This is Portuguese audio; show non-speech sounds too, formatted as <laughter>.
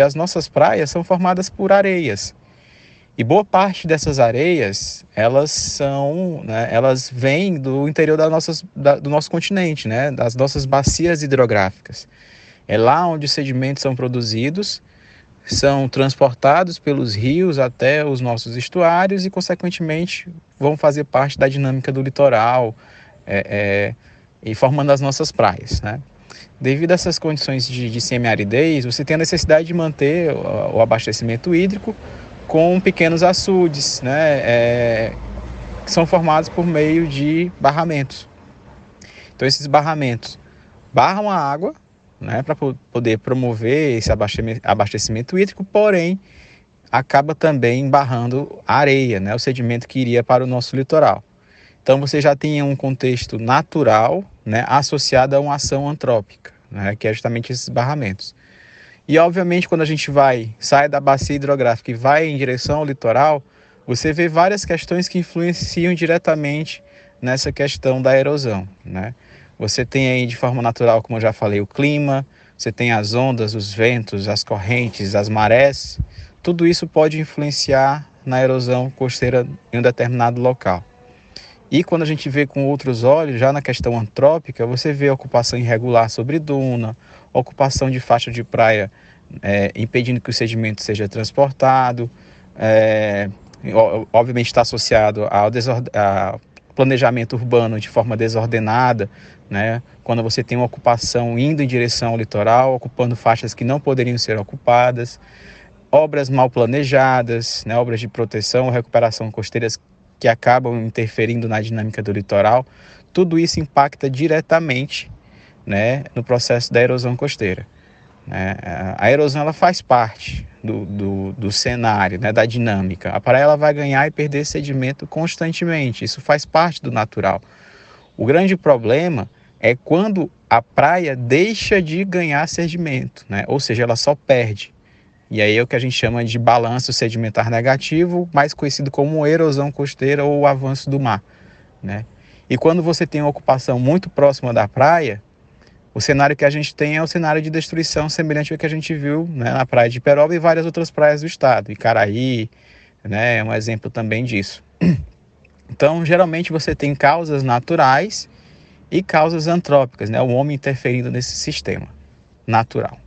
As nossas praias são formadas por areias. E boa parte dessas areias, elas são, né, elas vêm do interior da nossas, da, do nosso continente, né, das nossas bacias hidrográficas. É lá onde os sedimentos são produzidos, são transportados pelos rios até os nossos estuários e, consequentemente, vão fazer parte da dinâmica do litoral é, é, e formando as nossas praias, né? Devido a essas condições de, de semiaridez, você tem a necessidade de manter o, o abastecimento hídrico com pequenos açudes, né, é, que são formados por meio de barramentos. Então, esses barramentos barram a água né, para poder promover esse abastecimento hídrico, porém acaba também barrando a areia, né, o sedimento que iria para o nosso litoral. Então você já tem um contexto natural né, associado a uma ação antrópica, né, que é justamente esses barramentos. E obviamente quando a gente vai, sai da bacia hidrográfica e vai em direção ao litoral, você vê várias questões que influenciam diretamente nessa questão da erosão. Né? Você tem aí de forma natural, como eu já falei, o clima, você tem as ondas, os ventos, as correntes, as marés, tudo isso pode influenciar na erosão costeira em um determinado local. E quando a gente vê com outros olhos, já na questão antrópica, você vê ocupação irregular sobre duna, ocupação de faixa de praia é, impedindo que o sedimento seja transportado, é, obviamente está associado ao, planejamento urbano de forma desordenada, né? quando você tem uma ocupação indo em direção ao litoral, ocupando faixas que não poderiam ser ocupadas, obras mal planejadas, né? obras de proteção ou recuperação costeiras que acabam interferindo na dinâmica do litoral, tudo isso impacta diretamente né, no processo da erosão costeira. Né? A erosão ela faz parte do, do, do, cenário, né, da dinâmica. A praia ela vai ganhar e perder sedimento constantemente, isso faz parte do natural. O grande problema é quando a praia deixa de ganhar sedimento, né? ou seja, ela só perde. E aí é o que a gente chama de balanço sedimentar negativo, mais conhecido como erosão costeira ou avanço do mar. Né? E quando você tem uma ocupação muito próxima da praia, o cenário que a gente tem é o cenário de destruição semelhante ao que a gente viu né, na praia de Peroba e várias outras praias do estado. Icaraí né, é um exemplo também disso. <clears throat> Então, geralmente você tem causas naturais e causas antrópicas, né, o homem interferindo nesse sistema natural.